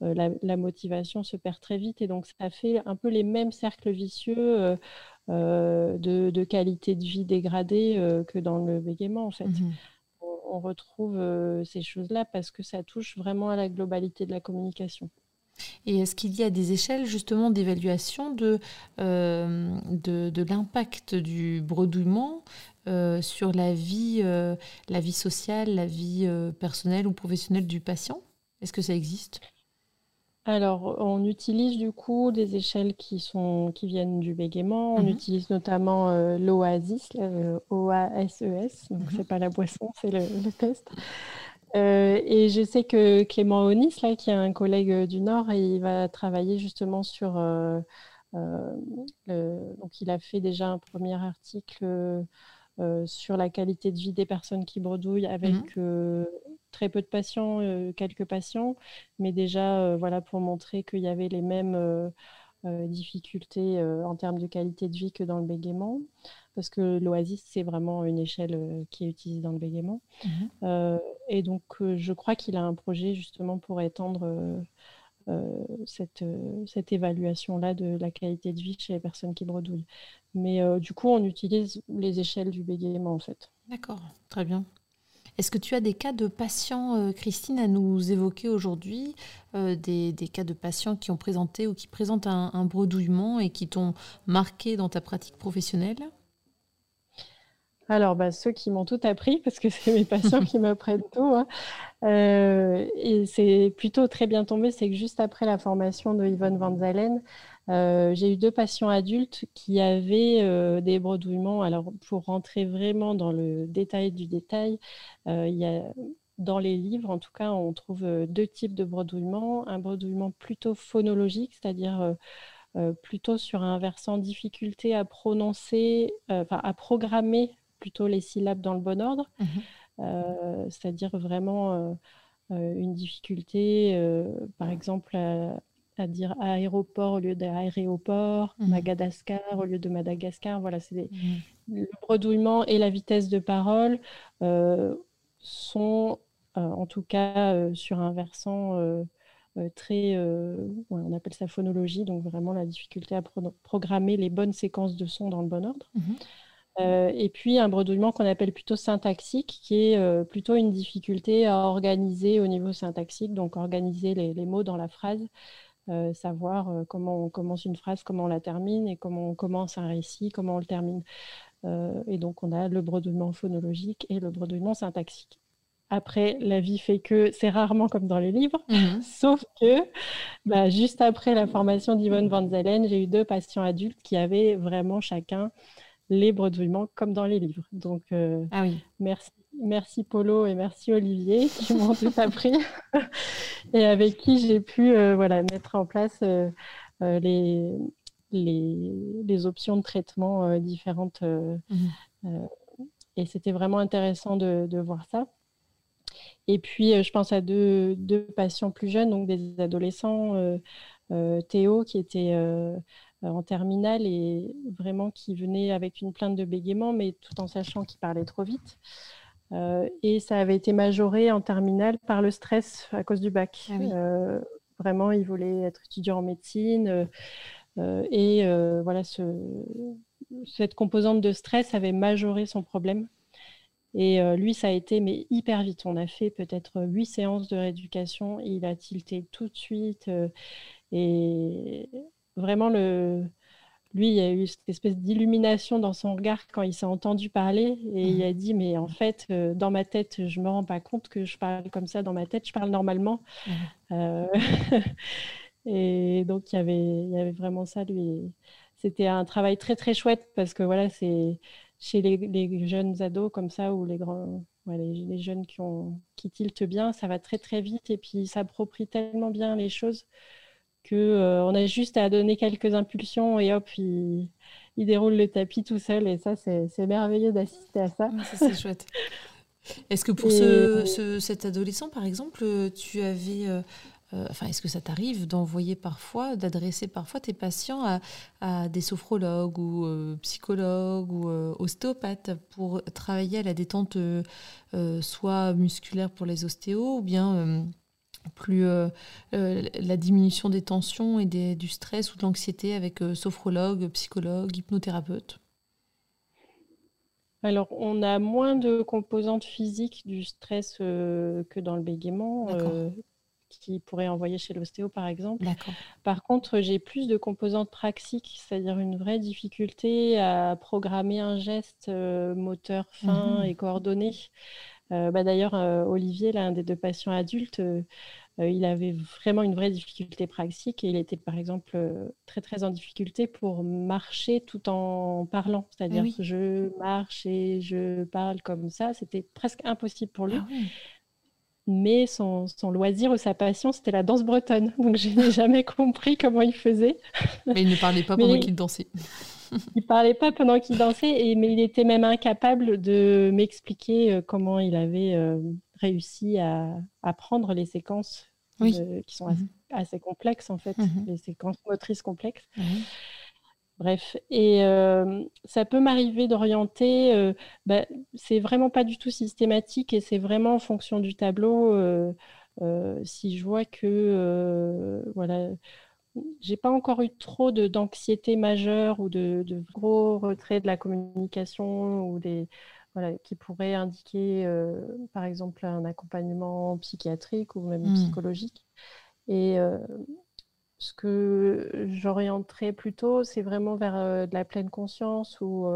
la, motivation se perd très vite. Et donc, ça fait un peu les mêmes cercles vicieux de, qualité de vie dégradée que dans le bégaiement, en fait. Mmh on retrouve euh, ces choses-là parce que ça touche vraiment à la globalité de la communication. Et est-ce qu'il y a des échelles justement d'évaluation de, euh, de, l'impact du bredouillement euh, sur la vie, la vie sociale, la vie personnelle ou professionnelle du patient? Est-ce que ça existe? Alors, on utilise du coup des échelles qui, sont, qui viennent du bégaiement. On mhm. utilise notamment euh, l'OASIS, euh, O-A-S-E-S. Donc, mhm. c'est pas la boisson, c'est le, test. Euh, et je sais que Clément Onis, là, qui est un collègue du Nord, il va travailler justement sur. donc, il a fait déjà un premier article sur la qualité de vie des personnes qui bredouillent avec mhm très peu de patients, euh, quelques patients, mais déjà euh, voilà pour montrer qu'il y avait les mêmes euh, difficultés en termes de qualité de vie que dans le bégaiement, parce que l'Oasis c'est vraiment une échelle qui est utilisée dans le bégaiement. Mhm. et donc je crois qu'il a un projet justement pour étendre cette, cette évaluation-là de la qualité de vie chez les personnes qui bredouillent. Mais du coup, on utilise les échelles du bégaiement en fait. D'accord, très bien. Est-ce que tu as des cas de patients, euh, Christine, à nous évoquer aujourd'hui euh, des, cas de patients qui ont présenté ou qui présentent un, bredouillement et qui t'ont marqué dans ta pratique professionnelle? Alors, bah, ceux qui m'ont tout appris, parce que c'est mes patients qui m'apprennent tout. Hein. Euh, et c'est plutôt très bien tombé, c'est que juste après la formation de Yvonne Van Zalen, euh, j'ai eu deux patients adultes qui avaient euh, des bredouillements. Alors, pour rentrer vraiment dans le détail du détail, dans les livres, en tout cas, on trouve deux types de bredouillements. Un bredouillement plutôt phonologique, c'est-à-dire plutôt sur un versant difficulté à prononcer, enfin à programmer plutôt les syllabes dans le bon ordre, mmh c'est-à-dire vraiment une difficulté, par exemple, à, dire aéroport au lieu d'aéroport, mmh Madagascar au lieu de Madagascar. Voilà, c'est mmh le bredouillement et la vitesse de parole sont en tout cas sur un versant très, on appelle ça phonologie, donc vraiment la difficulté à programmer les bonnes séquences de sons dans le bon ordre. Mmh et puis un bredouillement qu'on appelle plutôt syntaxique, qui est plutôt une difficulté à organiser au niveau syntaxique, donc organiser les, les mots dans la phrase, savoir comment on commence une phrase, comment on la termine, et comment on commence un récit, comment on le termine. et donc on a le bredouillement phonologique et le bredouillement syntaxique. Après, la vie fait que c'est rarement comme dans les livres, mhm. sauf que bah, juste après la formation d'Yvonne Van Zelen, j'ai eu deux patients adultes qui avaient vraiment chacun les bredouillements comme dans les livres. Donc, euh, ah oui. merci, merci Polo et merci Olivier qui m'ont tout appris et avec qui j'ai pu euh, voilà, mettre en place euh, les, les, options de traitement différentes. Mhm. et c'était vraiment intéressant de, de voir ça. Et puis, je pense à deux, patients plus jeunes, donc des adolescents. Théo, qui était en terminale et vraiment qui venait avec une plainte de bégaiement, mais tout en sachant qu'il parlait trop vite. et ça avait été majoré en terminale par le stress à cause du bac. Ah vraiment, il voulait être étudiant en médecine. et voilà, cette composante de stress avait majoré son problème. Et euh, lui, ça a été mais hyper vite. On a fait peut-être huit séances de rééducation. Il a tilté tout de suite. Euh, et vraiment, le... lui, il y a eu cette espèce d'illumination dans son regard quand il s'est entendu parler. Et il a dit, mais en fait, euh, dans ma tête, je ne me rends pas compte que je parle comme ça dans ma tête. Je parle normalement. Mmh. et donc, il y, avait, il y avait vraiment ça, lui. C'était un travail très, très chouette parce que voilà, c'est chez les, jeunes ados comme ça ou les grands, les, jeunes qui, ont, qui tiltent bien, ça va très très vite et puis ils s'approprient tellement bien les choses que euh, on a juste à donner quelques impulsions et hop, ils déroulent le tapis tout seul et ça c'est merveilleux d'assister à ça. c'est chouette. Est-ce que pour ce, cet adolescent, par exemple, tu avais euh, euh, enfin, est-ce que ça t'arrive d'envoyer parfois, d'adresser parfois tes patients à, des sophrologues ou euh, psychologues ou euh, ostéopathes pour travailler à la détente soit musculaire pour les ostéos ou bien plus la diminution des tensions et du stress ou de l'anxiété avec sophrologue, psychologue, hypnothérapeute alors, on a moins de composantes physiques du stress que dans le bégaiement qui pourrait envoyer chez l'ostéo, par exemple. Par contre, j'ai plus de composantes praxiques, c'est-à-dire une vraie difficulté à programmer un geste euh, moteur fin mhm. et coordonné. Euh, bah, D'ailleurs, euh, Olivier, l'un des deux patients adultes, il avait vraiment une vraie difficulté praxique et il était, par exemple, très, très en difficulté pour marcher tout en parlant. C'est-à-dire, que je marche et je parle comme ça. C'était presque impossible pour lui. Ah mais son, loisir ou sa passion, c'était la danse bretonne. Donc, je n'ai jamais compris comment il faisait. Mais il ne parlait pas pendant qu'il dansait. il ne parlait pas pendant qu'il dansait, et, mais il était même incapable de m'expliquer euh, comment il avait euh, réussi à apprendre les séquences euh, qui sont mhm. assez, complexes, en fait, mhm. les séquences motrices complexes. Bref, et euh, ça peut m'arriver d'orienter, euh, bah, c'est vraiment pas du tout systématique et c'est vraiment en fonction du tableau. Euh, si je vois que, voilà, j'ai pas encore eu trop d'anxiété majeure ou de, gros retrait de la communication ou des, voilà, qui pourraient indiquer, par exemple, un accompagnement psychiatrique ou même mmh. psychologique. Et ce que j'orienterais plutôt, c'est vraiment vers euh, de la pleine conscience ou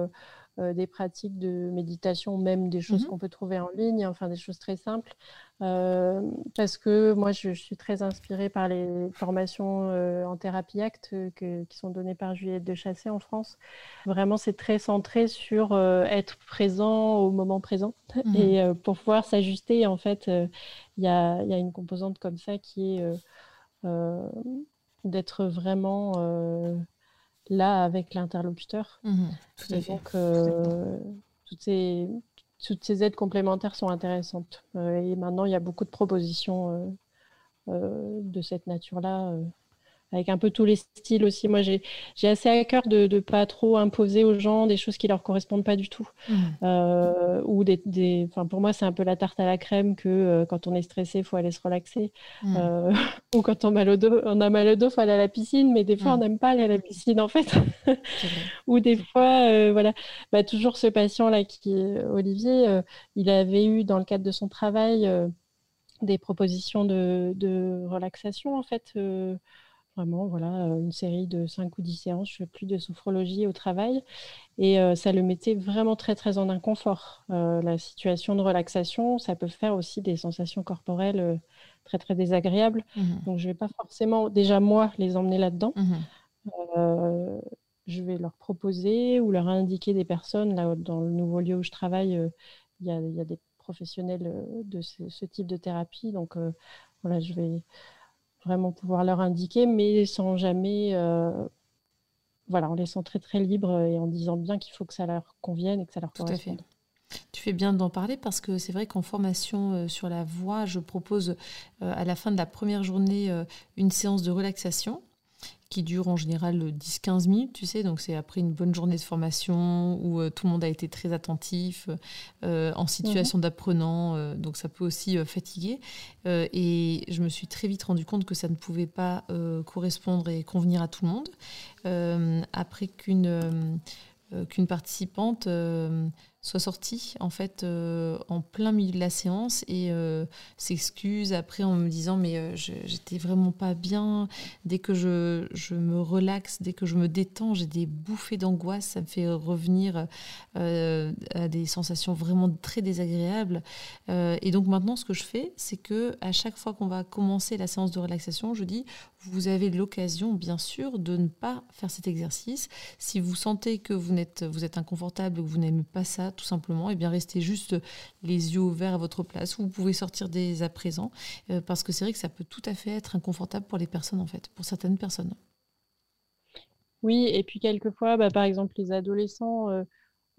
euh, euh, des pratiques de méditation, même des choses mmh qu'on peut trouver en ligne, enfin des choses très simples. parce que moi, je, suis très inspirée par les formations en thérapie acte qui sont données par Juliette de Chassé en France. Vraiment, c'est très centré sur être présent au moment présent. Mmh Et pour pouvoir s'ajuster, en fait, il y a, y, a, une composante comme ça qui est d'être vraiment là avec l'interlocuteur. Mmh et donc, toutes ces, toutes ces aides complémentaires sont intéressantes. et maintenant, il y a beaucoup de propositions de cette nature-là avec un peu tous les styles aussi. Moi, j'ai assez à cœur de ne pas trop imposer aux gens des choses qui leur correspondent pas du tout. Mmh. Euh, ou des, des... Pour moi, c'est un peu la tarte à la crème que euh, quand on est stressé, il faut aller se relaxer. Mmh. Euh, ou quand on, mal au dos, on a mal au dos, il faut aller à la piscine. Mais des fois, on mmh. n'aime pas aller à la piscine, en fait. ou des fois, voilà. Bah, toujours ce patient-là, qui Olivier, il avait eu, dans le cadre de son travail, des propositions de, de relaxation, en fait vraiment voilà, euh, une série de 5 ou 10 séances, je fais plus de sophrologie au travail. Et euh, ça le mettait vraiment très, très en inconfort. Euh, la situation de relaxation, ça peut faire aussi des sensations corporelles très, très désagréables. Mmh Donc, je ne vais pas forcément, déjà moi, les emmener là-dedans. Mmh je vais leur proposer ou leur indiquer des personnes. Là, dans le nouveau lieu où je travaille, il y, a, y, a, des professionnels de ce, ce, type de thérapie. Donc, voilà, je vais vraiment pouvoir leur indiquer, mais sans jamais, euh, voilà, en laissant très très libre et en disant bien qu'il faut que ça leur convienne et que ça leur Tout corresponde. Tu fais bien d'en parler parce que c'est vrai qu'en formation euh, sur la voix, je propose euh, à la fin de la première journée une séance de relaxation qui dure en général 10-15 minutes, tu sais, donc c'est après une bonne journée de formation où euh, tout le monde a été très attentif, euh, en situation mhm. d'apprenant, euh, donc ça peut aussi fatiguer. et je me suis très vite rendu compte que ça ne pouvait pas correspondre et convenir à tout le monde. après qu'une qu'une participante soit sortie en fait euh, en plein milieu de la séance et euh, s'excuse après en me disant mais euh, j'étais vraiment pas bien. Dès que je, je, me relaxe dès que je me détends j'ai des bouffées d'angoisse. Ça me fait revenir à des sensations vraiment très désagréables. Et donc maintenant ce que je fais c'est que à chaque fois qu'on va commencer la séance de relaxation je dis vous avez l'occasion, bien sûr, de ne pas faire cet exercice. Si vous sentez que vous êtes, vous êtes inconfortable, que vous n'aimez pas ça, tout simplement, et eh bien restez juste les yeux ouverts à votre place. Vous pouvez sortir dès à présent, euh, parce que c'est vrai que ça peut tout à fait être inconfortable pour les personnes, en fait, pour certaines personnes. Oui, et puis quelquefois, bah, par exemple, les adolescents, euh,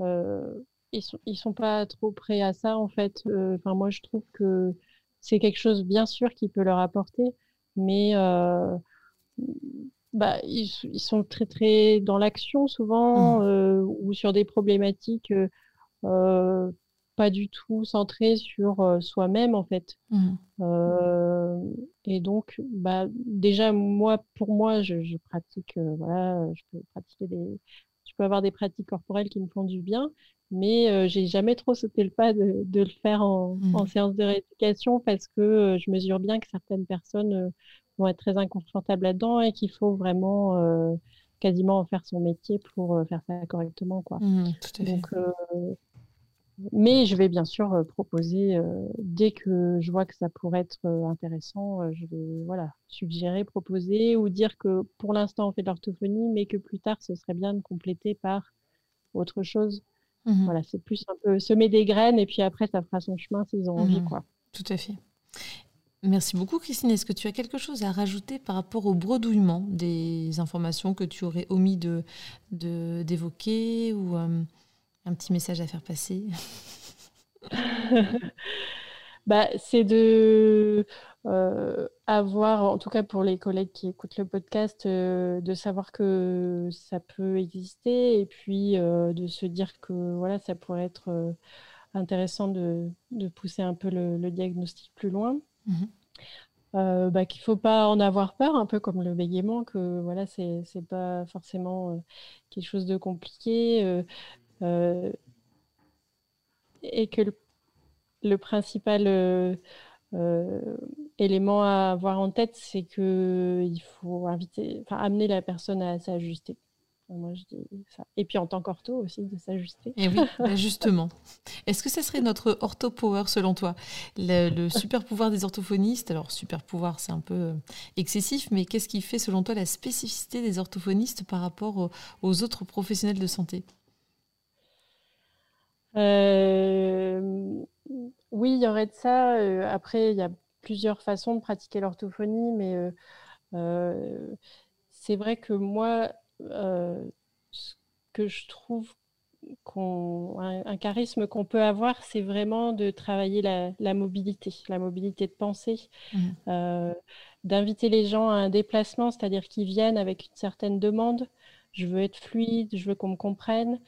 euh, ils sont, ils sont pas trop prêts à ça, en fait. Enfin, moi, je trouve que c'est quelque chose, bien sûr, qui peut leur apporter mais euh, bah, ils, sont très très dans l'action souvent mmh. euh, ou sur des problématiques euh, pas du tout centrées sur soi-même en fait. Mmh. et donc, bah, déjà moi, pour moi, je, je pratique, voilà, je peux pratiquer des, je peux avoir des pratiques corporelles qui me font du bien, mais euh, j'ai jamais trop sauté le pas de, de le faire en, mmh. en, séance de rééducation parce que euh, je mesure bien que certaines personnes euh, vont être très inconfortables là-dedans et qu'il faut vraiment quasiment en faire son métier pour faire ça correctement. Quoi. Mmh, Donc, mais je vais bien sûr proposer, dès que je vois que ça pourrait être intéressant, je vais voilà, suggérer, proposer ou dire que pour l'instant on fait de l'orthophonie, mais que plus tard ce serait bien de compléter par autre chose. Mmh voilà, c'est plus un peu semer des graines et puis après, ça fera son chemin s'ils ont envie. Mmh quoi. Tout à fait. Merci beaucoup, Christine. Est-ce que tu as quelque chose à rajouter par rapport au bredouillement des informations que tu aurais omis de, d'évoquer ou euh, un petit message à faire passer? Bah, C'est de euh, avoir, en tout cas pour les collègues qui écoutent le podcast, euh, de savoir que ça peut exister et puis euh, de se dire que voilà, ça pourrait être intéressant de, de, pousser un peu le, diagnostic plus loin. Mmh bah, qu'il ne faut pas en avoir peur, un peu comme le bégaiement, que voilà, c'est n'est pas forcément quelque chose de compliqué et que le, le principal euh, élément à avoir en tête, c'est qu'il faut inviter, enfin, amener la personne à s'ajuster. Moi, je dis ça. Et puis en tant qu'ortho aussi, de s'ajuster. Et eh oui, bah, justement. Est-ce que ça serait notre ortho power selon toi? Le, super pouvoir des orthophonistes Alors, super pouvoir, c'est un peu euh, excessif, mais qu'est-ce qui fait selon toi la spécificité des orthophonistes par rapport aux, autres professionnels de santé? Euh, oui, il y aurait de ça. Euh, après, il y a plusieurs façons de pratiquer l'orthophonie, mais euh, c'est vrai que moi, ce que je trouve un, charisme qu'on peut avoir, c'est vraiment de travailler la, mobilité, la mobilité de pensée, mmh. euh, d'inviter les gens à un déplacement, c'est-à-dire qu'ils viennent avec une certaine demande. Je veux être fluide, je veux qu'on me comprenne.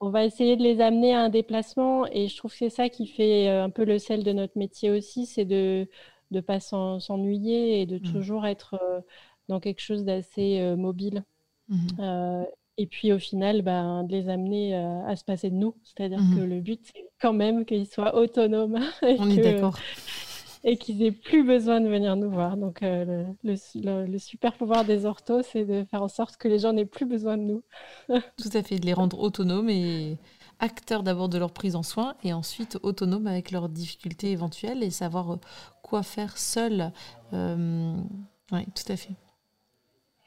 On va essayer de les amener à un déplacement et je trouve que c'est ça qui fait euh, un peu le sel de notre métier aussi, c'est de ne pas s'ennuyer et de mmh. toujours être euh, dans quelque chose d'assez mobile. Mmh. Et puis au final, ben, de les amener euh, à se passer de nous. C'est-à-dire que mmh le but, c'est quand même qu'ils soient autonomes. On est d'accord. Et qu'ils aient plus besoin de venir nous voir. Donc euh, le, super pouvoir des orthos, c'est de faire en sorte que les gens n'aient plus besoin de nous. Tout à fait, de les rendre autonomes et acteurs d'abord de leur prise en soin et ensuite autonomes avec leurs difficultés éventuelles et savoir euh, quoi faire seul. oui, tout à fait.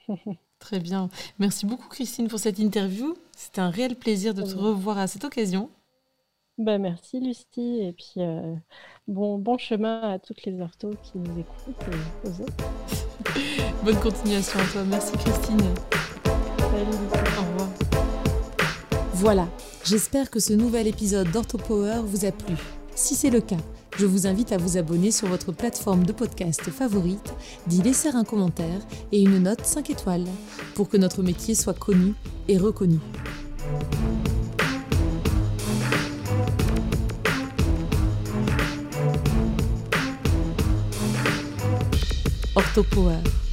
Très bien. Merci beaucoup Christine pour cette interview. C'était un réel plaisir de te revoir à cette occasion. Ben, merci Lucie et puis euh, bon, bon chemin à toutes les orthos qui nous écoutent et aux autres. Bonne continuation à toi. Merci Christine. Salut Lucie. Au revoir. Voilà, j'espère que ce nouvel épisode d'OrthoPower vous a plu. Si c'est le cas, je vous invite à vous abonner sur votre plateforme de podcast favorite, d'y laisser un commentaire et une note 5 étoiles pour que notre métier soit connu et reconnu. Orthopower